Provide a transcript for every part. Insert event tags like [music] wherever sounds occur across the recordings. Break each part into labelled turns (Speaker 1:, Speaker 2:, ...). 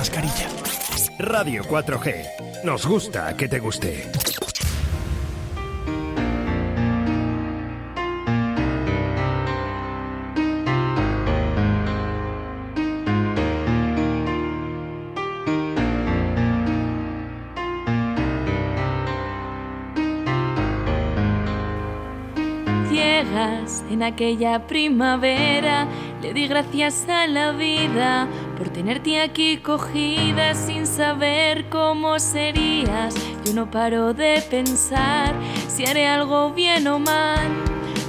Speaker 1: mascarilla.
Speaker 2: Radio 4G. Nos gusta que te guste.
Speaker 3: Ciegas en aquella primavera, le di gracias a la vida por tenerte aquí cogida sin saber cómo serías. Yo no paro de pensar si haré algo bien o mal.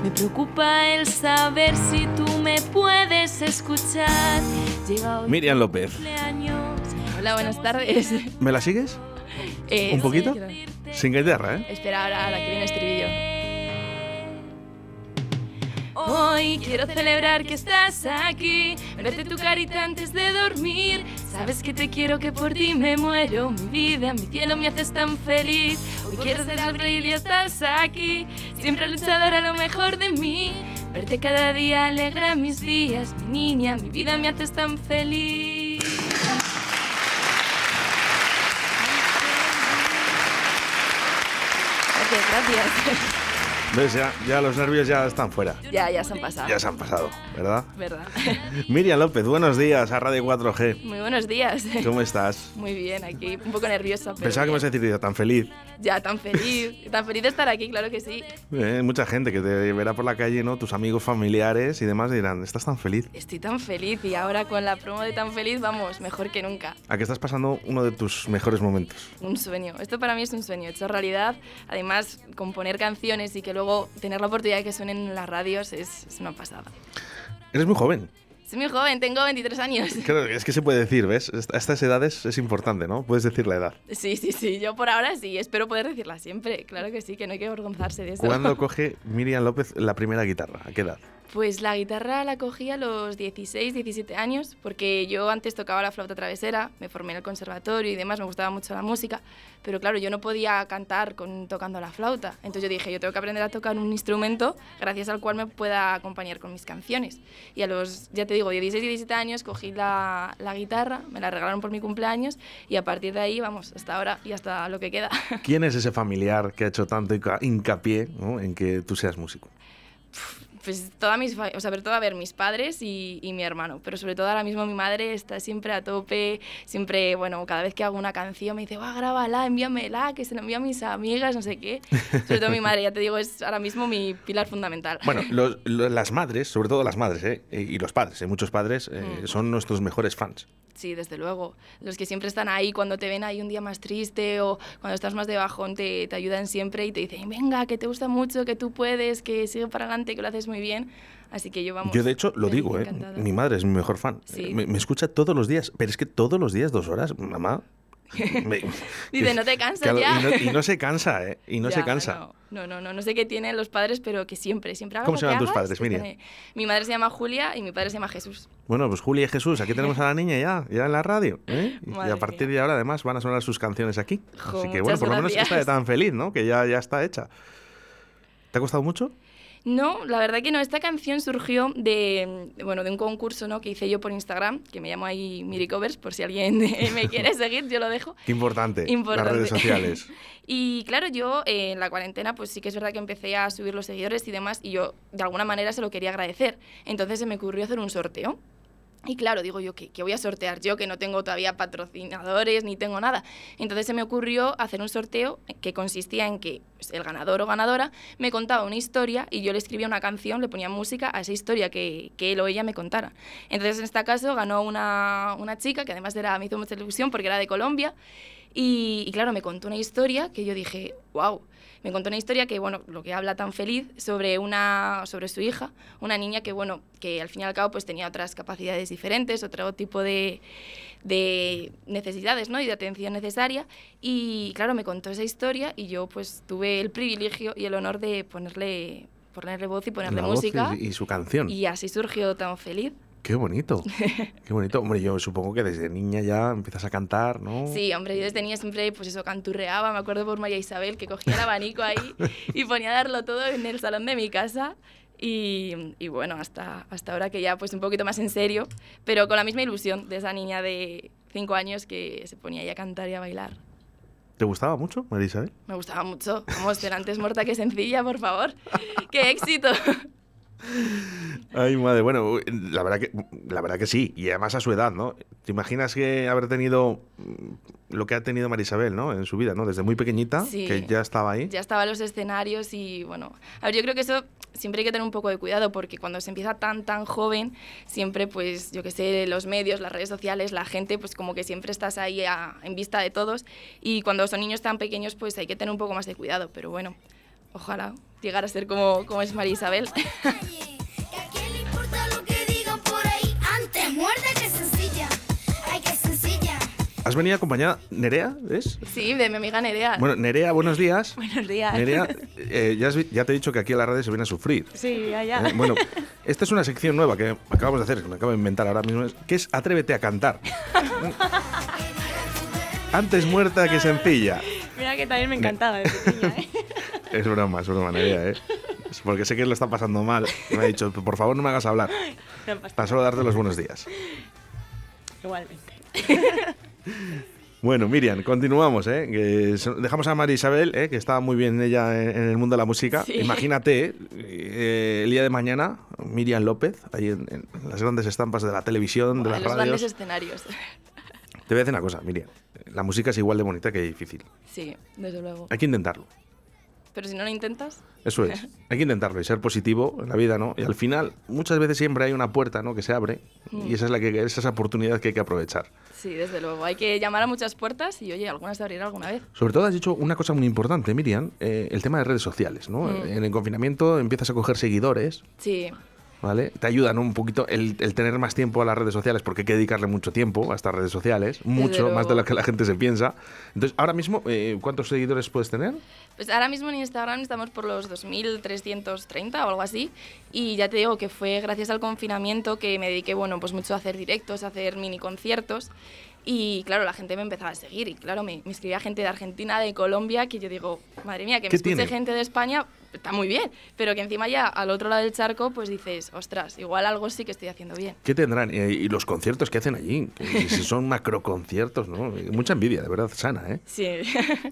Speaker 3: Me preocupa el saber si tú me puedes escuchar. Llega hoy
Speaker 4: Miriam López.
Speaker 3: Hola, buenas tardes.
Speaker 4: ¿Me la sigues?
Speaker 3: Eh,
Speaker 4: ¿Un
Speaker 3: sí,
Speaker 4: poquito?
Speaker 3: quiero-
Speaker 4: Sin guitarra, ¿eh?
Speaker 3: Espera, ahora, ahora que viene estribillo. Hoy quiero celebrar que estás aquí, verte tu carita antes de dormir. Sabes que te quiero, que por ti me muero. Mi vida, mi cielo, me haces tan feliz. Hoy quiero hacer reír y estás aquí. Siempre luchadora, lo mejor de mí. Verte cada día alegra mis días. Mi niña, mi vida, me haces tan feliz. Gracias, gracias.
Speaker 4: ¿Ves? Ya, ya los nervios ya están fuera.
Speaker 3: Ya, ya se han pasado.
Speaker 4: Ya se han pasado, ¿verdad?
Speaker 3: ¿Verdad? [laughs]
Speaker 4: Miriam López, buenos días a Radio 4G.
Speaker 3: Muy buenos días.
Speaker 4: ¿Cómo estás?
Speaker 3: Muy bien, aquí un poco nerviosa, pero
Speaker 4: Pensaba que me ibas a decir tan feliz.
Speaker 3: ya tan feliz, tan feliz de estar aquí, claro que sí.
Speaker 4: Eh, mucha gente que te verá por la calle, ¿no? Tus amigos familiares y demás dirán, ¿estás tan feliz?
Speaker 3: Estoy tan feliz y ahora con la promo de tan feliz, vamos, mejor que nunca.
Speaker 4: ¿A qué estás pasando uno de tus mejores momentos?
Speaker 3: Un sueño. Esto para mí es un sueño hecho realidad. Además, componer canciones y que luego tener la oportunidad de que suenen en las radios es, es una pasada.
Speaker 4: Eres muy joven.
Speaker 3: Soy muy joven, tengo 23 años.
Speaker 4: Claro, es que se puede decir, ¿ves? A estas edades es importante, ¿no? Puedes decir la edad.
Speaker 3: Sí, sí, sí, yo por ahora sí, espero poder decirla siempre. Claro que sí, que no hay que avergonzarse de eso.
Speaker 4: ¿Cuándo [laughs] coge Miriam López la primera guitarra? ¿A qué edad?
Speaker 3: Pues la guitarra la cogí a los 16, 17 años, porque yo antes tocaba la flauta travesera, me formé en el conservatorio y demás, me gustaba mucho la música, pero claro, yo no podía cantar tocando la flauta. Entonces yo dije, yo tengo que aprender a tocar un instrumento gracias al cual me pueda acompañar con mis canciones. Y a los, ya te digo, 16, 17 años cogí la, guitarra, me la regalaron por mi cumpleaños y a partir de ahí, vamos, hasta ahora y hasta lo que queda.
Speaker 4: ¿Quién es ese familiar que ha hecho tanto hinca- hincapié en que tú seas músico?
Speaker 3: Pues toda mis, o sea, sobre todo a ver, mis padres y, y mi hermano, pero sobre todo ahora mismo mi madre está siempre a tope, siempre, bueno, cada vez que hago una canción me dice, va, grábala, envíamela, que se la envío a mis amigas, no sé qué. Sobre todo mi madre, ya te digo, es ahora mismo mi pilar fundamental.
Speaker 4: Bueno, los- lo- las madres, sobre todo las madres, ¿eh? y los padres, ¿eh? muchos padres eh,
Speaker 3: Mm.
Speaker 4: son nuestros mejores fans.
Speaker 3: Sí, desde luego. Los que siempre están ahí cuando te ven ahí un día más triste o cuando estás más de bajón te, te ayudan siempre y te dicen, venga, que te gusta mucho, que tú puedes, que sigue para adelante, que lo haces muy bien. Así que yo vamos.
Speaker 4: Yo de hecho lo digo, ¿eh? mi madre es mi mejor fan.
Speaker 3: Sí.
Speaker 4: Me, me escucha todos los días, pero es que todos los días, dos horas, mamá. [laughs]
Speaker 3: Dice, no te cansas ya.
Speaker 4: Y no, y no se cansa, ¿eh? Y no
Speaker 3: Ya,
Speaker 4: se cansa.
Speaker 3: No, no, no, no, sé qué tienen los padres, pero que siempre, siempre hagas
Speaker 4: ¿Cómo se llaman tus padres, Miriam?
Speaker 3: Mi madre se llama Julia y mi padre se llama Jesús.
Speaker 4: Bueno, pues Julia y Jesús, aquí tenemos a la niña ya, ya en la radio. ¿eh? [laughs] Y a partir de ahora, además, van a sonar sus canciones aquí.
Speaker 3: Jo,
Speaker 4: Así que, bueno, por lo menos está tan feliz, ¿no? Que ya, ya está hecha. ¿Te ha costado mucho?
Speaker 3: No, la verdad que no. Esta canción surgió de, bueno, de un concurso ¿no? que hice yo por Instagram, que me llamo ahí Miricovers, por si alguien [laughs] me quiere [laughs] seguir, yo lo dejo.
Speaker 4: Qué importante,
Speaker 3: Importante.
Speaker 4: las redes sociales. [laughs]
Speaker 3: Y claro, yo eh, en la cuarentena, pues sí que es verdad que empecé a subir los seguidores y demás, y yo de alguna manera se lo quería agradecer. Entonces se me ocurrió hacer un sorteo. Y claro, digo yo, ¿qué, voy a sortear yo? Que no tengo todavía patrocinadores ni tengo nada. Entonces se me ocurrió hacer un sorteo que consistía en que pues, el ganador o ganadora me contaba una historia y yo le escribía una canción, le ponía música a esa historia que, que él o ella me contara. Entonces en este caso ganó una, una chica que además era, me hizo mucha ilusión porque era de Colombia. Y, y claro, me contó una historia que yo dije, wow. Me contó una historia que, bueno, lo que habla tan feliz sobre, una, sobre su hija, una niña que, bueno, que al fin y al cabo pues tenía otras capacidades diferentes, otro tipo de, de necesidades, ¿no? Y de atención necesaria. Y claro, me contó esa historia y yo pues tuve el privilegio y el honor de ponerle, ponerle voz y ponerle
Speaker 4: voz
Speaker 3: música.
Speaker 4: y, y su canción.
Speaker 3: Y así surgió tan feliz.
Speaker 4: Qué bonito. [laughs] Qué bonito. Hombre, yo supongo que desde niña ya empiezas a cantar, ¿no?
Speaker 3: Sí, hombre, yo desde niña siempre, pues eso, canturreaba. Me acuerdo por María Isabel que cogía el [laughs] abanico ahí y ponía a darlo todo en el salón de mi casa. Y, y bueno, hasta, hasta ahora que ya pues un poquito más en serio, pero con la misma ilusión de esa niña de, cinco años que se ponía ahí a cantar y a bailar.
Speaker 4: ¿Te gustaba mucho, María Isabel?
Speaker 3: Me gustaba mucho. Vamos, ser antes muerta que sencilla, por favor. ¡Qué éxito! [laughs]
Speaker 4: Ay, madre, bueno, la verdad que la verdad que sí, y además a su edad, ¿no? ¿Te imaginas que haber tenido mm, lo que ha tenido Marisabel, ¿no? En su vida, ¿no? Desde muy pequeñita,
Speaker 3: Sí.
Speaker 4: que ya estaba ahí.
Speaker 3: Ya estaba en los escenarios y bueno, a ver, yo creo que eso siempre hay que tener un poco de cuidado porque cuando se empieza tan tan joven, siempre pues yo que sé, los medios, las redes sociales, la gente, pues como que siempre estás ahí a- en vista de todos y cuando son niños tan pequeños pues hay que tener un poco más de cuidado, pero bueno, ojalá llegar a ser como, como es María Isabel.
Speaker 1: a.
Speaker 4: ¿Has venido acompañada Nerea, ¿ves?
Speaker 3: sí, de mi amiga Nerea.
Speaker 4: Bueno, Nerea, buenos días. [laughs]
Speaker 5: Buenos días.
Speaker 4: Nerea, eh, ya, has vi- ya te he dicho que aquí en la radio se viene a sufrir.
Speaker 5: Sí, ya, ya.
Speaker 4: Eh, bueno, esta es una sección nueva que acabamos de hacer, que me acabo de inventar ahora mismo, que es Atrévete a cantar. [laughs] Antes muerta que sencilla.
Speaker 5: Mira que también me encantaba de pequeña, ¿eh? [laughs]
Speaker 4: Es broma, es broma, Nerea, ¿eh? Es porque sé que lo está pasando mal. Me ha dicho, por favor no me hagas hablar.
Speaker 5: No
Speaker 4: Tan solo darte los buenos días.
Speaker 5: Igualmente. [laughs]
Speaker 4: Bueno, Miriam, continuamos, ¿eh? Que dejamos a María Isabel, ¿eh? que estaba muy bien ella en, en el mundo de la música.
Speaker 3: Sí.
Speaker 4: Imagínate, eh, el día de mañana, Miriam López, ahí en, en las grandes estampas de la televisión, de
Speaker 3: en
Speaker 4: las
Speaker 3: los grandes escenarios.
Speaker 4: Te voy a decir una cosa, Miriam. La música es igual de bonita que difícil.
Speaker 3: Sí, desde luego.
Speaker 4: Hay que intentarlo.
Speaker 3: Pero si no lo intentas,
Speaker 4: Eso es. [laughs] Hay que intentarlo y ser positivo en la vida, ¿no? Y al final, muchas veces siempre hay una puerta, ¿no? Que se abre y esa es la que esa es esa oportunidad que hay que aprovechar.
Speaker 3: sí, desde luego. Hay que llamar a muchas puertas y oye, algunas se abrirán alguna vez.
Speaker 4: Sobre todo has dicho una cosa muy importante, Miriam, eh, el tema de redes sociales, ¿no?
Speaker 3: Mm.
Speaker 4: En el confinamiento empiezas a coger seguidores,
Speaker 3: Sí,
Speaker 4: ¿vale? Te ayudan un poquito el, el tener más tiempo a las redes sociales porque hay que dedicarle mucho tiempo a estas redes sociales, mucho más de lo que la gente se piensa. Entonces, ahora mismo, eh, ¿cuántos seguidores puedes tener?
Speaker 3: Pues ahora mismo en Instagram estamos por los 2.330 o algo así. Y ya te digo que fue gracias al confinamiento que me dediqué, bueno, pues mucho a hacer directos, a hacer mini conciertos. Y claro, la gente me empezaba a seguir. Y claro, me, me escribía gente de Argentina, de Colombia, que yo digo, madre mía, que me
Speaker 4: ¿Qué
Speaker 3: escuche
Speaker 4: tiene?
Speaker 3: gente de España, está muy bien. Pero que encima ya al otro lado del charco, pues dices, ostras, igual algo sí que estoy haciendo bien.
Speaker 4: ¿Qué tendrán? Y los conciertos que hacen allí, que si [laughs] son macro conciertos, ¿no? Mucha envidia, de verdad, sana, ¿eh?
Speaker 3: Sí,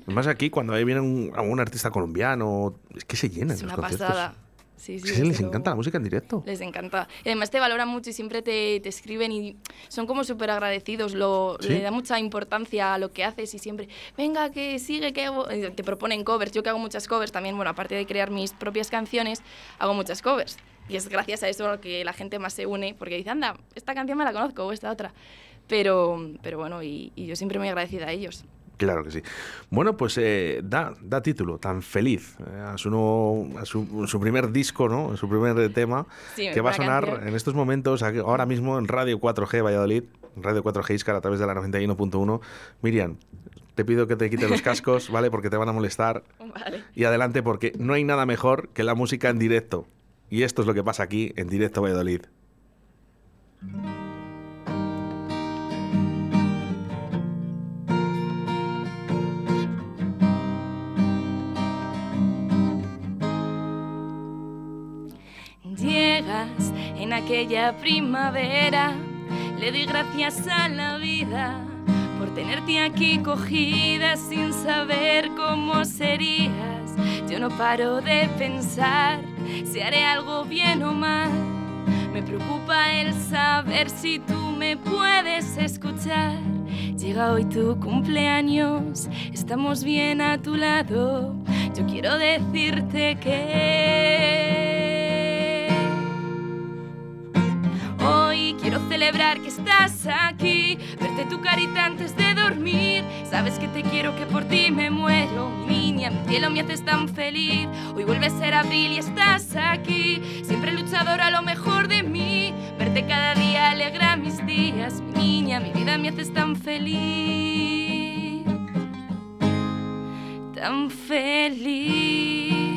Speaker 4: Además aquí, cuando ahí viene un, algún artista colombiano, es que se llenan
Speaker 3: es
Speaker 4: los
Speaker 3: una
Speaker 4: conciertos.
Speaker 3: pasada. Sí, sí,
Speaker 4: que les
Speaker 3: desde
Speaker 4: encanta la
Speaker 3: luego.
Speaker 4: música en directo.
Speaker 3: Les encanta. Y además te valoran mucho y siempre te, te escriben y son como súper agradecidos. Lo,
Speaker 4: ¿Sí?
Speaker 3: Le da mucha importancia a lo que haces y siempre, venga, que sigue, que hago-". Y te proponen covers. Yo que hago muchas covers también, bueno, aparte de crear mis propias canciones, hago muchas covers. Y es gracias a eso que la gente más se une, porque dice, anda, esta canción me la conozco o esta otra. Pero, pero bueno, y, y yo siempre muy agradecida a ellos.
Speaker 4: Claro que sí. Bueno, pues eh, da, da título tan feliz eh, a, su, nuevo- a su, su primer disco, ¿no? Su primer tema,
Speaker 3: Sí,
Speaker 4: que va a sonar
Speaker 3: canción.
Speaker 4: en estos momentos, ahora mismo en Radio 4G Valladolid, Radio 4G Iscar a través de la 91.1. Miriam, te pido que te quites los cascos, [laughs] ¿vale? Porque te van a molestar.
Speaker 3: Vale.
Speaker 4: Y adelante, porque no hay nada mejor que la música en directo. Y esto es lo que pasa aquí en Directo Valladolid.
Speaker 3: En aquella primavera, le doy gracias a la vida por tenerte aquí cogida sin saber cómo serías. Yo no paro de pensar si haré algo bien o mal. Me preocupa el saber si tú me puedes escuchar. Llega hoy tu cumpleaños, estamos bien a tu lado. Yo quiero decirte que celebrar que estás aquí, verte tu carita antes de dormir. Sabes que te quiero, que por ti me muero. Mi niña, mi cielo, me haces tan feliz. Hoy vuelve a ser abril y estás aquí, siempre luchadora, lo mejor de mí. Verte cada día alegra mis días. Mi niña, mi vida, me haces tan feliz. Tan feliz.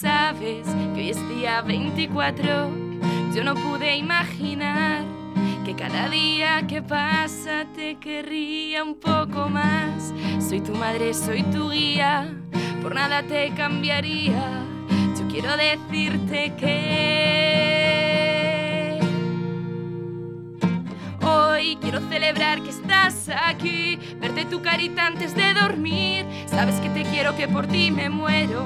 Speaker 3: Sabes que hoy es día 24, yo no pude imaginar que cada día que pasa te querría un poco más. Soy tu madre, soy tu guía, por nada te cambiaría. Yo quiero decirte que Hoy quiero celebrar que estás aquí, verte tu carita antes de dormir. Sabes que te quiero, que por ti me muero.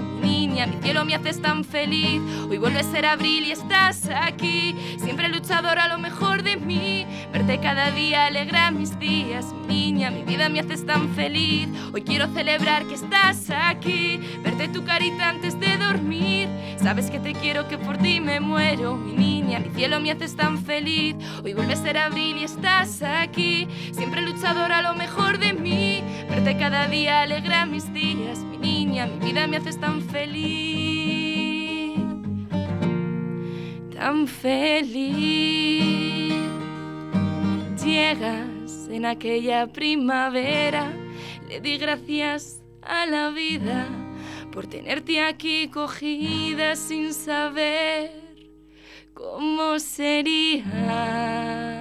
Speaker 3: Niña, mi cielo me haces tan feliz. Hoy vuelve a ser abril y estás aquí, siempre luchadora, lo mejor de mí. Verte cada día alegra mis días. Mi niña, mi vida me haces tan feliz. Hoy quiero celebrar que estás aquí, verte tu carita antes de dormir. Sabes que te quiero, que por ti me muero. Mi niña, mi cielo me haces tan feliz. Hoy vuelve a ser abril y estás aquí, siempre luchadora, lo mejor cada día alegra mis días. Mi niña, mi vida me haces tan feliz. Tan feliz. Llegas en aquella primavera, le di gracias a la vida por tenerte aquí cogida sin saber cómo sería.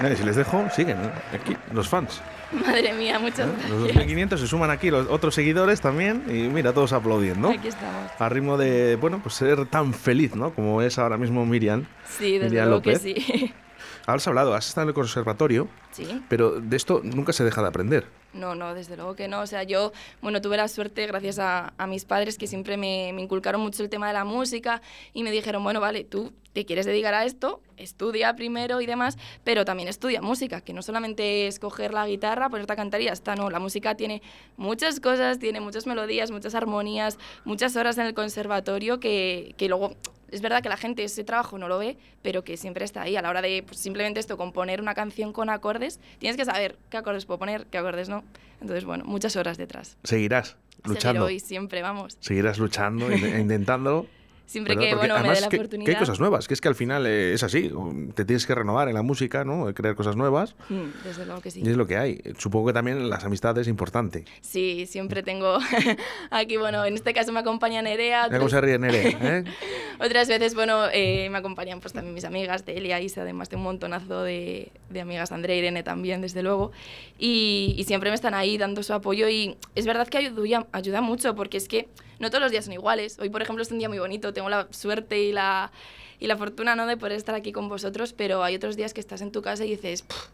Speaker 4: Mira, si les dejo, siguen ¿eh? aquí los fans.
Speaker 3: Madre mía, muchas
Speaker 4: ¿eh? Los
Speaker 3: gracias.
Speaker 4: 2500 se suman aquí los otros seguidores también y mira, todos aplaudiendo.
Speaker 3: Aquí estamos.
Speaker 4: A ritmo de, bueno, pues ser tan feliz, ¿no? Como es ahora mismo Miriam.
Speaker 3: Sí, desde
Speaker 4: Miriam
Speaker 3: luego que sí. [laughs]
Speaker 4: Has hablado, has estado en el conservatorio,
Speaker 3: Sí.
Speaker 4: pero de esto nunca se deja de aprender.
Speaker 3: No, no, desde luego que no. O sea, yo, bueno, tuve la suerte, gracias a, a mis padres, que siempre me, me inculcaron mucho el tema de la música y me dijeron, bueno, vale, tú te quieres dedicar a esto, estudia primero y demás, pero también estudia música, que no solamente es coger la guitarra, ponerte a cantar y ya está, no. La música tiene muchas cosas, tiene muchas melodías, muchas armonías, muchas horas en el conservatorio que, que luego es verdad que la gente ese trabajo no lo ve, pero que siempre está ahí. A la hora de pues, simplemente esto, componer una canción con acordes, tienes que saber qué acordes puedo poner, qué acordes no. Entonces, bueno, muchas horas detrás.
Speaker 4: Seguirás luchando.
Speaker 3: Seguir hoy siempre, vamos.
Speaker 4: Seguirás luchando, in- [laughs] intentándolo.
Speaker 3: Siempre
Speaker 4: ¿verdad?
Speaker 3: que,
Speaker 4: Porque
Speaker 3: bueno, me dé
Speaker 4: además
Speaker 3: la
Speaker 4: que-
Speaker 3: oportunidad.
Speaker 4: Que hay cosas nuevas, que es que al final eh, es así. Te tienes que renovar en la música, ¿no? Crear cosas nuevas.
Speaker 3: Mm, Desde luego que sí.
Speaker 4: Y es lo que hay. Supongo que también las amistades es importante.
Speaker 3: Sí, siempre tengo [laughs] aquí, bueno, en este caso me acompaña Nerea.
Speaker 4: Mira cómo
Speaker 3: otras-
Speaker 4: se ríe Nerea, ¿eh? [laughs]
Speaker 3: Otras veces, bueno, eh, me acompañan pues también mis amigas, de Elia, Isa, además de un montonazo de, de amigas, Andrea Irene también, desde luego. Y, y siempre me están ahí dando su apoyo y es verdad que ayuda, ayuda mucho porque es que no todos los días son iguales. Hoy, por ejemplo, es un día muy bonito, tengo la suerte y la, y la fortuna ¿no? de poder estar aquí con vosotros, pero hay otros días que estás en tu casa y dices, "Puf,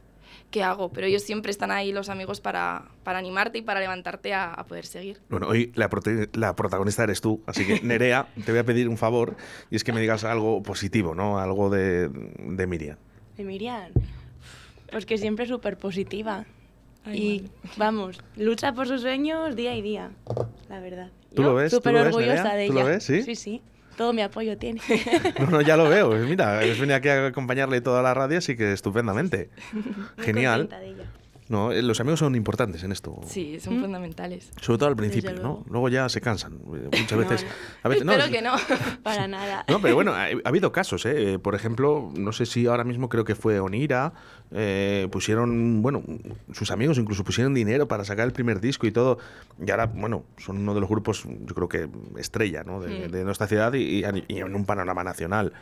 Speaker 3: ¿qué hago? Pero ellos siempre están ahí, los amigos, para, para animarte y para levantarte a, a poder seguir.
Speaker 4: Bueno, hoy la, la protagonista eres tú, así que Nerea, te voy a pedir un favor y es que me digas algo positivo, ¿no? Algo de, de Miriam.
Speaker 5: De Miriam. Pues que siempre es súper positiva.
Speaker 3: Ay,
Speaker 5: y vamos, lucha por sus sueños día y día, la verdad.
Speaker 4: ¿Tú lo ves? ¿Tú
Speaker 5: Súper orgullosa
Speaker 4: Nerea?
Speaker 5: de
Speaker 4: ¿Tú
Speaker 5: ella.
Speaker 4: lo ves? ¿Sí?
Speaker 5: Sí, sí. Todo mi apoyo tiene. [laughs]
Speaker 4: No, no, ya lo veo. [laughs] Mira, has venido aquí a acompañarle toda la radio, así que estupendamente. Genial.
Speaker 5: de ella.
Speaker 4: No, eh, los amigos son importantes en esto.
Speaker 3: Sí, son fundamentales.
Speaker 4: Sobre todo al principio, ¿no?
Speaker 5: luego.
Speaker 4: Ya se cansan. Eh, Muchas [laughs] veces.
Speaker 5: no.
Speaker 4: A veces
Speaker 3: Espero
Speaker 4: es-
Speaker 3: que no. [laughs]
Speaker 5: Para nada.
Speaker 4: No, pero bueno, ha, ha habido casos, ¿eh? Por ejemplo, no sé si ahora mismo creo que fue Onira, eh, pusieron, bueno, sus amigos incluso pusieron dinero para sacar el primer disco y todo. Y ahora, bueno, son uno de los grupos, yo creo que estrella, ¿no? De,
Speaker 3: Mm.
Speaker 4: de nuestra ciudad y, y en un panorama nacional.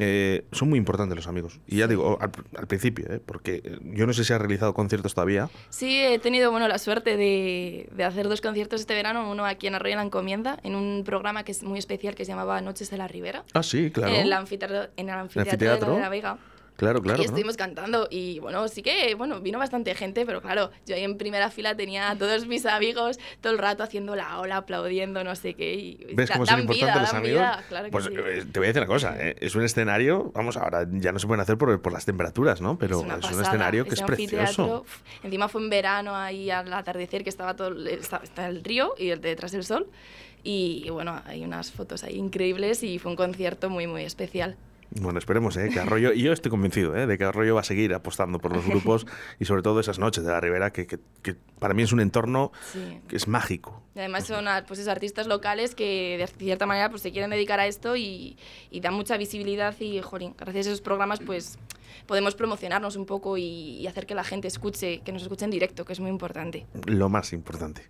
Speaker 4: Eh, son muy importantes los amigos. Y ya digo, al, al principio, ¿eh? Porque eh, yo no sé si ha realizado conciertos todavía.
Speaker 3: Sí, he tenido bueno, la suerte de, de hacer dos conciertos este verano, uno aquí en Arroyo de la Encomienda, en un programa que es muy especial que se llamaba Noches de la Ribera,
Speaker 4: Ah, sí, claro.
Speaker 3: en el anfiteatro, en el anfiteatro,
Speaker 4: anfiteatro.
Speaker 3: de la Vega.
Speaker 4: Claro, claro.
Speaker 3: y
Speaker 4: ¿no?
Speaker 3: estuvimos cantando y bueno, sí que bueno, vino bastante gente, pero claro, yo ahí en primera fila tenía a todos mis amigos todo el rato haciendo la ola, aplaudiendo, no sé qué. Y
Speaker 4: ¿Ves cómo son importantes
Speaker 3: vida,
Speaker 4: los amigos?
Speaker 3: vida, claro
Speaker 4: pues
Speaker 3: sí.
Speaker 4: eh, te voy a decir una cosa, eh, es un escenario, vamos, ahora ya no se pueden hacer por, por las temperaturas, ¿no? Pero es, un
Speaker 3: pasada.
Speaker 4: escenario que es precioso.
Speaker 3: encima fue en verano ahí al atardecer que estaba todo el- está, está el río y el de detrás del sol y, y bueno hay unas fotos ahí increíbles y fue un concierto muy muy especial
Speaker 4: Bueno, esperemos, ¿eh? Que Arroyo, y yo estoy convencido, ¿eh? De que Arroyo va a seguir apostando por los [laughs] grupos y sobre todo esas noches de la Ribera, que, que- que para mí es un entorno
Speaker 3: sí
Speaker 4: que es mágico.
Speaker 3: y además son pues esos artistas locales que de cierta manera pues se quieren dedicar a esto y, y dan mucha visibilidad y jolín, gracias a esos programas pues podemos promocionarnos un poco y, y hacer que la gente escuche que nos escuche en directo que es muy importante
Speaker 4: Lo más importante.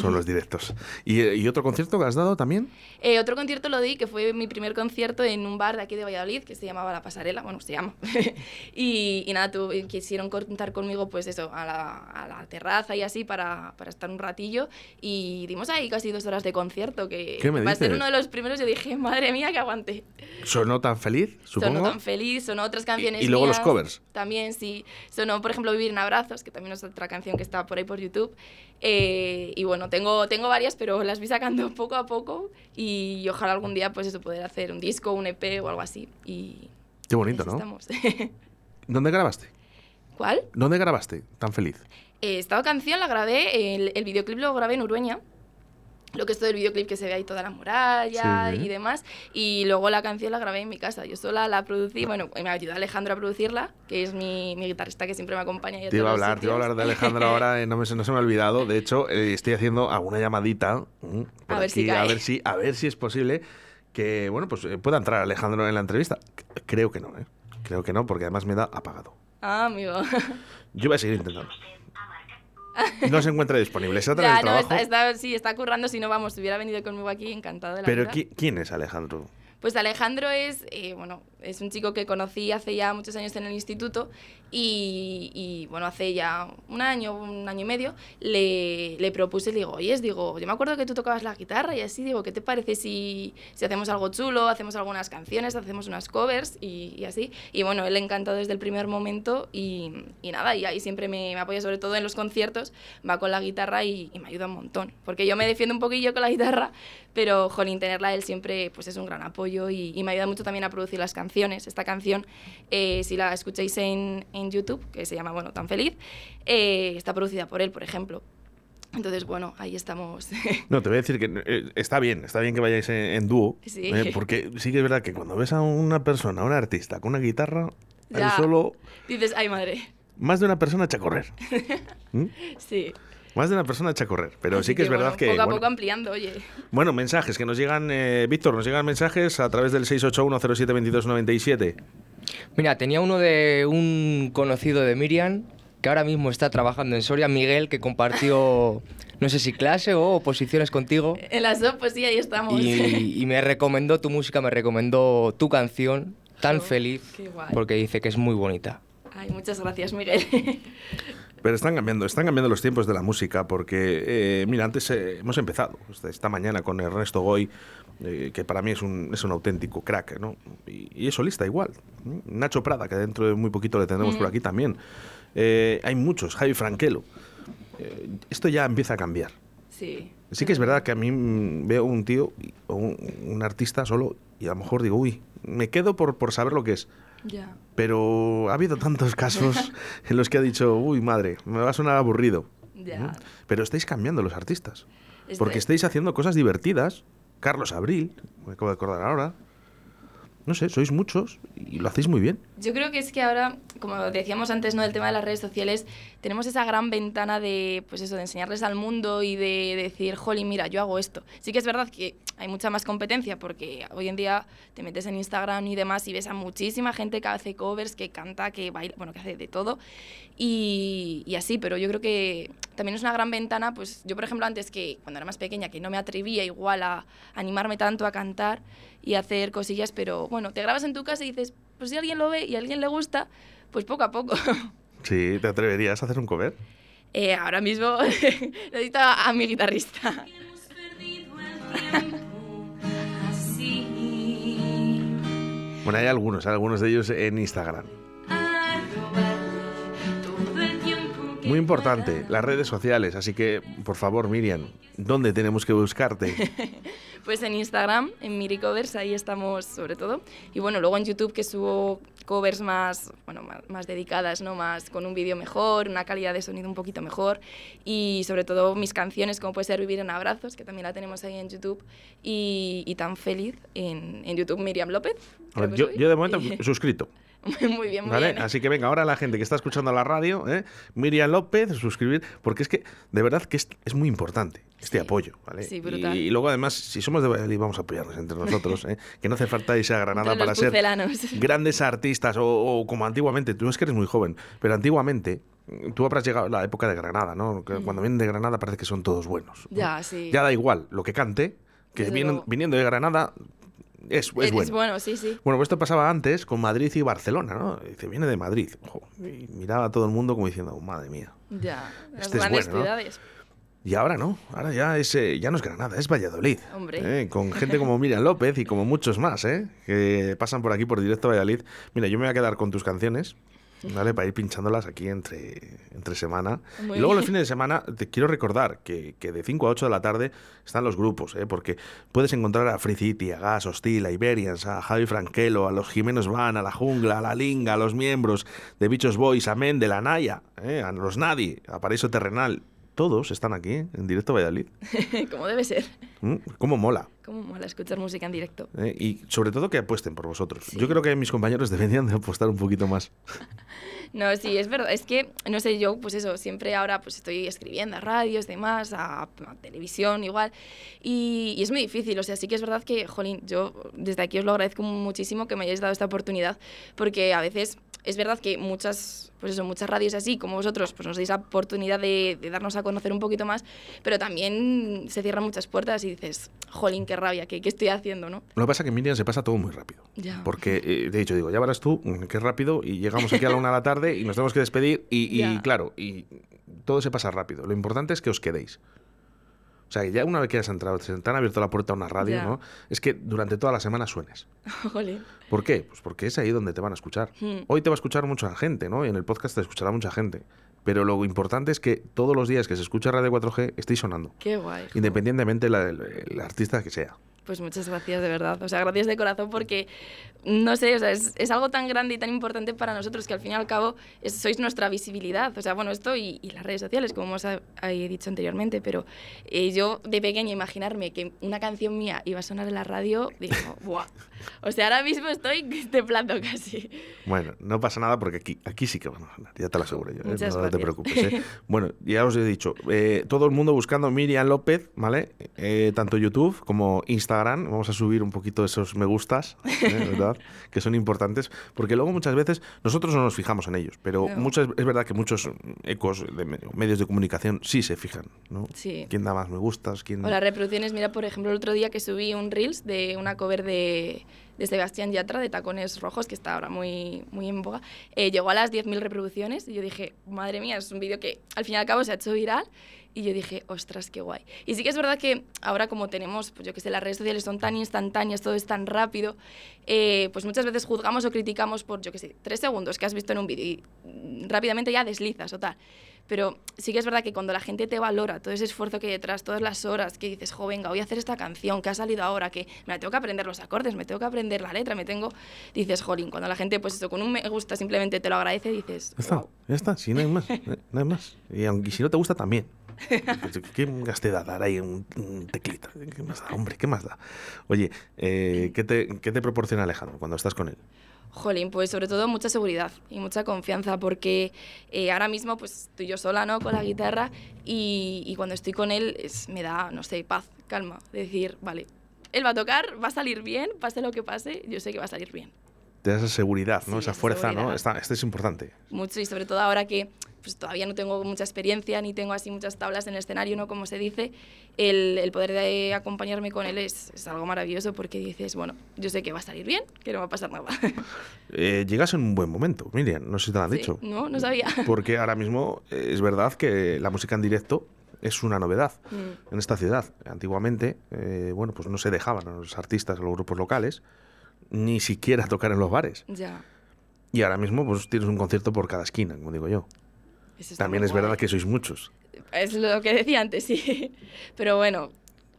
Speaker 4: Son los directos. ¿Y, eh, y otro concierto que has dado también?
Speaker 3: Eh, otro concierto lo di, que fue mi primer concierto en un bar de aquí de Valladolid, que se llamaba La Pasarela, bueno, se llama. [laughs] y, y nada, tu- quisieron contar conmigo, pues eso, a la, a la terraza y así para, para estar un ratillo. Y dimos ahí casi dos horas de concierto, que
Speaker 4: ¿Qué me
Speaker 3: va a ser uno de los primeros. Yo dije, madre mía, que aguante.
Speaker 4: ¿Sonó tan feliz, supongo?
Speaker 3: Sonó tan feliz, sonó otras canciones.
Speaker 4: y luego los
Speaker 3: mías,
Speaker 4: covers.
Speaker 3: También, sí. Sonó, por ejemplo, Vivir en Abrazos, que también es otra canción que está por ahí por YouTube. Eh, y bueno, tengo, tengo varias, pero las vi sacando [laughs] poco a poco. Y ojalá algún día, pues eso, poder hacer un disco, un EP o algo así. Y.
Speaker 4: Qué bonito, ¿no?
Speaker 3: Estamos. [laughs]
Speaker 4: ¿Dónde grabaste?
Speaker 3: ¿Cuál?
Speaker 4: ¿Dónde grabaste tan feliz?
Speaker 3: Eh, esta canción la grabé, el, el videoclip lo grabé en Urueña. Lo que es todo el videoclip que se ve ahí toda la muralla
Speaker 4: Sí.
Speaker 3: y demás. Y luego la canción la grabé en mi casa. Yo sola la producí. Bueno, me ayudó Alejandro a producirla, que es mi, mi guitarrista que siempre me acompaña.
Speaker 4: Te iba a hablar, te iba a hablar de Alejandro ahora, [laughs] eh, no, me, no se me ha olvidado. De hecho, eh, estoy haciendo alguna llamadita mm, por
Speaker 3: A ver si
Speaker 4: aquí, a
Speaker 3: cae.
Speaker 4: ver si, a ver si es posible que, bueno, pues eh, pueda entrar Alejandro en la entrevista. Creo que no, ¿eh? Creo que no, porque además me da apagado.
Speaker 3: Ah, amigo. [laughs]
Speaker 4: Yo voy a seguir intentando. [laughs] No se encuentra disponible. Se
Speaker 3: ya, no,
Speaker 4: trabajo.
Speaker 3: está, está- sí, está currando. Si no, vamos, si hubiera venido conmigo aquí, encantado de la
Speaker 4: Pero
Speaker 3: vida.
Speaker 4: ¿qui- ¿quién es Alejandro?
Speaker 3: Pues Alejandro es, eh, bueno, es un chico que conocí hace ya muchos años en el instituto y, y, bueno, hace ya un año, un año y medio, le, le propuse, le digo, oye, digo, yo me acuerdo que tú tocabas la guitarra y así, digo, ¿qué te parece si, si hacemos algo chulo, hacemos algunas canciones, hacemos unas covers y, y así? Y bueno, él encantó desde el primer momento y, y nada, y ahí siempre me, me apoya, sobre todo en los conciertos, va con la guitarra y, y me ayuda un montón, porque yo me defiendo un poquillo con la guitarra, pero jolín, tenerla él siempre pues es un gran apoyo y, y me ayuda mucho también a producir las canciones. Esta canción, eh, si la escucháis en, en YouTube, que se llama, bueno, Tan Feliz, eh, está producida por él, por ejemplo. Entonces, bueno, ahí estamos. [laughs]
Speaker 4: No, te voy a decir que eh, está bien, está bien que vayáis en, en dúo,
Speaker 3: Sí.
Speaker 4: eh, porque sí que es verdad que cuando ves a una persona, a un artista con una guitarra,
Speaker 3: Ya.
Speaker 4: solo
Speaker 3: Dices, ay madre,
Speaker 4: más de una persona echa a correr. [laughs] ¿Mm?
Speaker 3: sí.
Speaker 4: Más de una persona echa a correr. Pero
Speaker 3: Así
Speaker 4: sí que es verdad
Speaker 3: bueno,
Speaker 4: que.
Speaker 3: Poco a
Speaker 4: bueno,
Speaker 3: poco ampliando, oye.
Speaker 4: bueno, mensajes que nos llegan, eh, Víctor, nos llegan mensajes a través del 681072297.
Speaker 6: Mira, tenía uno de un conocido de Miriam que ahora mismo está trabajando en Soria, Miguel, que compartió, [laughs] no sé si clase o oposiciones contigo.
Speaker 3: En las dos, pues sí, ahí estamos.
Speaker 6: Y, y me recomendó tu música, me recomendó tu canción, Tan Feliz,
Speaker 3: qué guay.
Speaker 6: porque dice que es muy bonita.
Speaker 3: Ay, muchas gracias, Miguel. [laughs]
Speaker 4: Pero están cambiando, están cambiando los tiempos de la música porque, eh, mira, antes eh, hemos empezado esta, mañana con Ernesto Goy, eh, que para mí es un, es un auténtico crack, ¿no? Y, y es solista igual. Nacho Prada, que dentro de muy poquito le tendremos por aquí también. Hay muchos, Javi Franquelo. Esto ya empieza a cambiar.
Speaker 3: sí.
Speaker 4: Sí que es verdad que a mí mm, veo un tío o un, un artista solo y a lo mejor digo, uy, me quedo por, por saber lo que es. Pero ha habido tantos casos [laughs] en los que ha dicho, uy, madre, me va a sonar aburrido. Pero estáis cambiando los artistas.
Speaker 3: Este-
Speaker 4: Porque estáis haciendo cosas divertidas. Carlos Abril, me acabo de acordar ahora. No sé, sois muchos y lo hacéis muy bien.
Speaker 3: Yo creo que es que ahora, como decíamos antes, ¿no? El tema de las redes sociales, tenemos esa gran ventana de, pues eso, de enseñarles al mundo y de decir, jolly, mira, yo hago esto. Sí que es verdad que hay mucha más competencia porque hoy en día te metes en Instagram y demás y ves a muchísima gente que hace covers, que canta, que baila, bueno, que hace de todo y, y así, pero yo creo que también es una gran ventana, pues yo por ejemplo antes que cuando era más pequeña, que no me atrevía igual a animarme tanto a cantar y hacer cosillas, pero bueno, te grabas en tu casa y dices, pues si alguien lo ve y a alguien le gusta, pues poco a poco. [laughs]
Speaker 4: Sí, ¿te atreverías a hacer un cover?
Speaker 3: Eh, ahora mismo [laughs] necesito a, a mi guitarrista.
Speaker 4: Bueno, hay algunos, hay algunos de ellos en Instagram. Muy importante, las redes sociales. Así que, por favor, Miriam, ¿dónde tenemos que buscarte? [laughs]
Speaker 3: Pues en Instagram, en Miri Covers, ahí estamos sobre todo. Y bueno, luego en YouTube que subo covers más, bueno, más, más dedicadas, ¿no? Más con un vídeo mejor, una calidad de sonido un poquito mejor. Y sobre todo mis canciones, como puede ser Vivir en Abrazos, que también la tenemos ahí en YouTube. Y, y Tan Feliz en, en YouTube, Miriam López.
Speaker 4: yo, yo de momento [laughs] suscrito. [laughs]
Speaker 3: muy bien, muy
Speaker 4: ¿Vale?
Speaker 3: bien.
Speaker 4: Así que venga, ahora la gente que está escuchando la radio, ¿eh? Miriam López, suscribir, porque es que de verdad que es, es muy importante este
Speaker 3: Sí.
Speaker 4: apoyo, ¿vale?
Speaker 3: Sí, brutal.
Speaker 4: Y, y luego además, si somos de Valladolid, vamos a apoyarnos entre nosotros, ¿eh? [laughs] que no hace falta irse a Granada para ser [laughs] grandes artistas o, o como antiguamente, tú es que eres muy joven, pero antiguamente tú habrás llegado a la época de Granada, ¿no?
Speaker 3: Mm.
Speaker 4: Cuando vienen de Granada parece que son todos buenos. ¿no?
Speaker 3: Ya, sí.
Speaker 4: Ya da igual lo que cante, que vienen- viniendo de Granada es, es
Speaker 3: Es
Speaker 4: bueno.
Speaker 3: bueno, sí, sí.
Speaker 4: Bueno, pues esto pasaba antes con Madrid y Barcelona, ¿no? Dice, viene de Madrid. Ojo, y miraba a todo el mundo como diciendo, "Oh, madre mía.
Speaker 3: Ya, las
Speaker 4: Este es
Speaker 3: grandes
Speaker 4: bueno, ¿no?
Speaker 3: ciudades.
Speaker 4: Y ahora no, ahora ya es eh, ya no es Granada, es Valladolid.
Speaker 3: Hombre.
Speaker 4: ¿eh? Con gente como Miriam López y como muchos más, ¿eh? Que pasan por aquí por directo a Valladolid. Mira, yo me voy a quedar con tus canciones, ¿vale? Para ir pinchándolas aquí entre, entre semana.
Speaker 3: Muy
Speaker 4: y luego los fines de semana te quiero recordar que, que de 5 a 8 de la tarde están los grupos, ¿eh? Porque puedes encontrar a Free City, a Gas, Hostil, a Iberians, a Javi Franquelo, a los Jimenos Van, a La Jungla, a La Linga, a los miembros de Bichos Boys, a Mendel, a Naya, ¿eh? a los Nadi, a Paraíso Terrenal. Todos están aquí, ¿eh? en directo a Valladolid. [laughs]
Speaker 3: Como debe ser.
Speaker 4: ¿Mm? ¿Cómo mola?
Speaker 3: Como mola escuchar música en directo.
Speaker 4: ¿eh? Y sobre todo que apuesten por vosotros.
Speaker 3: Sí.
Speaker 4: Yo creo que mis compañeros [laughs] deberían de apostar un poquito más. [laughs]
Speaker 3: No, sí, es verdad. Es que, no sé, yo, pues eso, siempre ahora pues estoy escribiendo a radios, demás, a, a televisión igual. Y, y es muy difícil. O sea, sí que es verdad que, jolín, yo desde aquí os lo agradezco muchísimo que me hayáis dado esta oportunidad, porque a veces es verdad que muchas, pues eso, muchas radios así como vosotros, pues nos dais la oportunidad de, de darnos a conocer un poquito más, pero también se cierran muchas puertas y dices, jolín, qué rabia, qué, qué estoy haciendo, ¿no?
Speaker 4: Lo que pasa es que Miriam se pasa todo muy rápido.
Speaker 3: Ya.
Speaker 4: Porque, eh, de hecho, digo, ya verás tú, mm, qué rápido, y llegamos aquí a la una de la tarde y nos tenemos que despedir, y, claro, y todo se pasa rápido. Lo importante es que os quedéis. O sea, que ya una vez que has entrado, se te han abierto la puerta a una radio. ¿no? Es que durante toda la semana suenes. [laughs]
Speaker 3: jolín.
Speaker 4: ¿Por qué? Pues porque es ahí donde te van a escuchar.
Speaker 3: Hmm.
Speaker 4: Hoy te va a escuchar mucha gente, ¿no? Y en el podcast te escuchará mucha gente. Pero lo importante es que todos los días que se escucha Radio 4G estéis sonando.
Speaker 3: Qué guay.
Speaker 4: Independientemente la- el, el artista que sea.
Speaker 3: Pues muchas gracias, de verdad. O sea, gracias de corazón porque, no sé, o sea, es, es algo tan grande y tan importante para nosotros que al fin y al cabo es- sois nuestra visibilidad. O sea, bueno, esto y, y las redes sociales, como os ha- he dicho anteriormente, pero eh, yo de pequeña imaginarme que una canción mía iba a sonar en la radio, digo, [laughs] ¡buah! O sea, ahora mismo estoy temblando casi.
Speaker 4: Bueno, no pasa nada porque aquí, aquí sí que van a ganar, ya te lo aseguro yo. ¿eh? No, no te preocupes. ¿eh? [laughs] Bueno, ya os he dicho, eh, todo el mundo buscando Miriam López, ¿vale? Eh, tanto YouTube como Instagram. Vamos a subir un poquito esos me gustas, ¿eh? [laughs] ¿verdad? que son importantes, porque luego muchas veces nosotros no nos fijamos en ellos, pero
Speaker 3: No.
Speaker 4: muchas, es verdad que muchos ecos de me- medios de comunicación sí se fijan, ¿no?
Speaker 3: Sí.
Speaker 4: ¿Quién da más me gustas? ¿Quién...
Speaker 3: O las reproducciones, mira, por ejemplo, el otro día que subí un Reels de una cover de, de Sebastián Yatra de Tacones Rojos, que está ahora muy, muy en boga, eh, llegó a las 10.000 reproducciones y yo dije, madre mía, es un vídeo que al fin y al cabo se ha hecho viral y yo dije, ostras, qué guay. Y sí que es verdad que ahora como tenemos, pues yo que sé, las redes sociales son tan instantáneas, todo es tan rápido, eh, pues muchas veces juzgamos o criticamos por, yo que sé, tres segundos que has visto en un vídeo y mm, rápidamente ya deslizas o tal. Pero sí que es verdad que cuando la gente te valora todo ese esfuerzo que hay detrás, todas las horas que dices, jo, venga, voy a hacer esta canción que ha salido ahora, que me la tengo que aprender los acordes, me tengo que aprender la letra, me tengo. Dices, jolín, cuando la gente, pues eso, con un me gusta simplemente te lo agradece, dices,
Speaker 4: Ya está,
Speaker 3: "Guau".
Speaker 4: ya está, si no hay más, [laughs] no hay más. Y aunque si no te gusta también. [laughs] ¿Qué más te da dar ahí un, un teclita? ¿Qué más da, hombre? ¿Qué más da? Oye, eh, ¿qué, te, ¿qué proporciona Alejandro cuando estás con él?
Speaker 3: Jolín, pues sobre todo mucha seguridad y mucha confianza, porque eh, ahora mismo pues estoy yo sola, ¿no? Con la guitarra y, cuando estoy con él es- me da, no sé, paz, calma, de decir, vale, él va a tocar, va a salir bien, pase lo que pase, yo sé que va a salir bien.
Speaker 4: Te da esa seguridad, ¿no?
Speaker 3: Sí,
Speaker 4: esa fuerza, ¿no? Esta, esto es importante.
Speaker 3: mucho y sobre todo ahora que pues todavía no tengo mucha experiencia ni tengo así muchas tablas en el escenario, ¿no? Como se dice, el, el poder de acompañarme con él es, es algo maravilloso porque dices, bueno, yo sé que va a salir bien, que no va a pasar nada. [laughs]
Speaker 4: Eh, llegas en un buen momento, Miriam, no sé si te lo han
Speaker 3: Sí,
Speaker 4: dicho.
Speaker 3: No, no sabía. [laughs]
Speaker 4: Porque ahora mismo eh, es verdad que la música en directo es una novedad
Speaker 3: Mm,
Speaker 4: en esta ciudad. Antiguamente, eh, bueno, pues no se dejaban a los artistas, a los grupos locales, ni siquiera tocar en los bares.
Speaker 3: ya.
Speaker 4: Y ahora mismo, pues tienes un concierto por cada esquina, como digo yo. También es verdad que sois muchos.
Speaker 3: Es lo que decía antes, sí. [laughs] Pero bueno,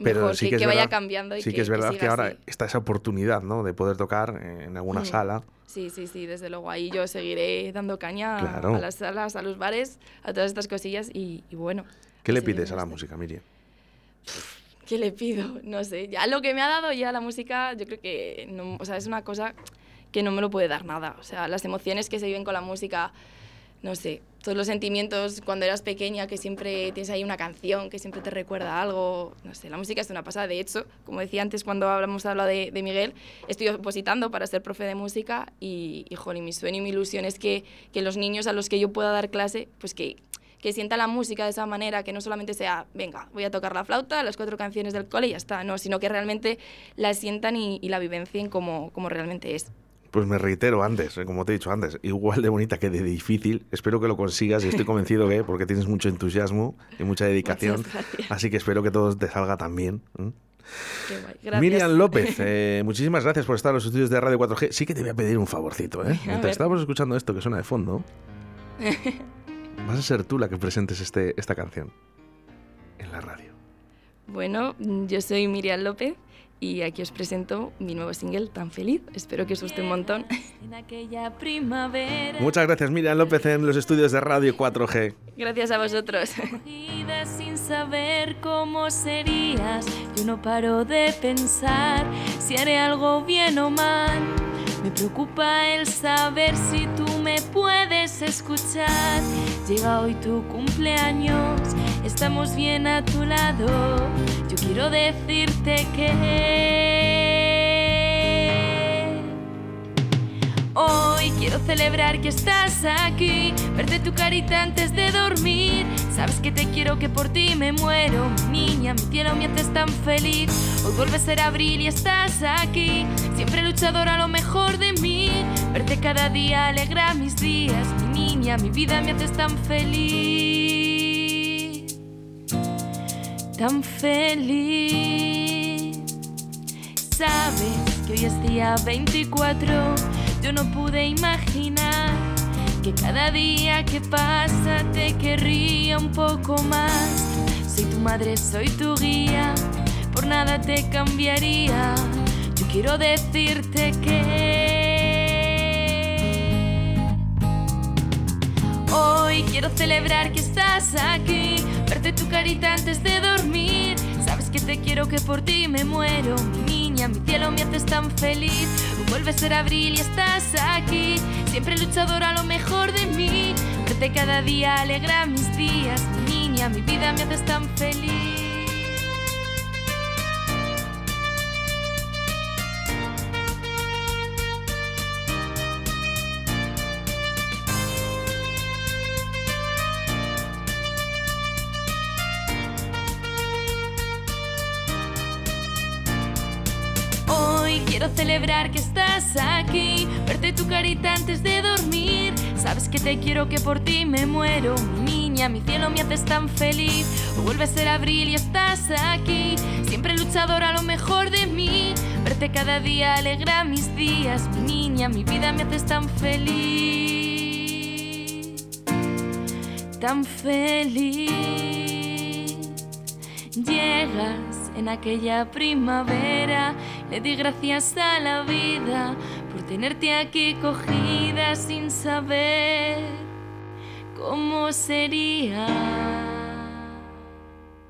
Speaker 4: Pero
Speaker 3: mejor
Speaker 4: sí
Speaker 3: que,
Speaker 4: que, es
Speaker 3: que vaya
Speaker 4: verdad-
Speaker 3: cambiando y
Speaker 4: sí
Speaker 3: que,
Speaker 4: que es verdad que, ahora
Speaker 3: así.
Speaker 4: está esa oportunidad, ¿no? De poder tocar en alguna
Speaker 3: Mm.
Speaker 4: sala.
Speaker 3: Sí, sí, sí, desde luego. Ahí yo seguiré dando caña a-
Speaker 4: Claro.
Speaker 3: a las salas, a los bares, a todas estas cosillas y, y bueno.
Speaker 4: ¿Qué le pides a la
Speaker 3: en esto.
Speaker 4: música, Miriam?
Speaker 3: ¿Qué le pido? [laughs] No sé. Ya lo que me ha dado ya la música, yo creo que no, o sea, es una cosa que no me lo puede dar nada. O sea, las emociones que se viven con la música,
Speaker 7: no sé, todos los sentimientos cuando eras pequeña, que siempre tienes ahí una canción, que siempre te recuerda algo, no sé, la música es una pasada. De hecho, como decía antes cuando hablamos hablado de, de Miguel, estoy opositando para ser profe de música y, y, jolín, mi sueño y mi ilusión es que, que los niños a los que yo pueda dar clase, pues que que sienta la música de esa manera, que no solamente sea, venga, voy a tocar la flauta, las cuatro canciones del cole y ya está, no, sino que realmente la sientan y, y la vivencien como, como realmente es.
Speaker 4: Pues me reitero antes, eh, como te he dicho antes, igual de bonita que de difícil. Espero que lo consigas y estoy [laughs] convencido que, porque tienes mucho entusiasmo y mucha dedicación. Así que espero que todo te salga tan bien. Miriam López, [laughs] eh, muchísimas gracias por estar en los estudios de Radio 4G. Sí que te voy a pedir un favorcito, ¿eh? [laughs] Mientras estamos escuchando esto que suena de fondo, vas a ser tú la que presentes este, esta canción en la radio.
Speaker 7: Bueno, yo soy Miriam López y aquí os presento mi nuevo single Tan Feliz. Espero que os guste un montón.
Speaker 4: Muchas gracias Miriam López en los estudios de Radio 4G.
Speaker 7: Gracias a vosotros.
Speaker 3: Sin saber cómo serías, yo no paro de pensar si haré algo bien o mal. Me preocupa el saber si tú me puedes escuchar. Llega hoy tu cumpleaños, estamos bien a tu lado. Yo quiero decirte que Hoy quiero celebrar que estás aquí, verte tu carita antes de dormir. Sabes que te quiero, que por ti me muero. Mi niña, mi cielo me haces tan feliz. Hoy vuelve a ser abril y estás aquí, siempre luchadora, lo mejor de mí. Verte cada día alegra mis días. Mi niña, mi vida me haces tan feliz. Tan feliz. Sabes que hoy es día 24 yo no pude imaginar que cada día que pasa te querría un poco más. Soy tu madre, soy tu guía, por nada te cambiaría. Yo quiero decirte que hoy quiero celebrar que estás aquí, verte tu carita antes de dormir. Sabes que te quiero, que por ti me muero, mi niña, mi cielo me haces tan feliz. Vuelve a ser abril y estás aquí, siempre luchadora, lo mejor de mí. Verte cada día alegra mis días, mi niña, mi vida me haces tan feliz. Quiero celebrar que estás aquí, verte tu carita antes de dormir. Sabes que te quiero, que por ti me muero. Mi niña, mi cielo me haces tan feliz. Vuelve a ser abril y estás aquí, siempre luchadora, lo mejor de mí. Verte cada día alegra mis días. Mi niña, mi vida me haces tan feliz. Tan feliz. Llegas en aquella primavera le di gracias a la vida por tenerte aquí cogida sin saber cómo sería.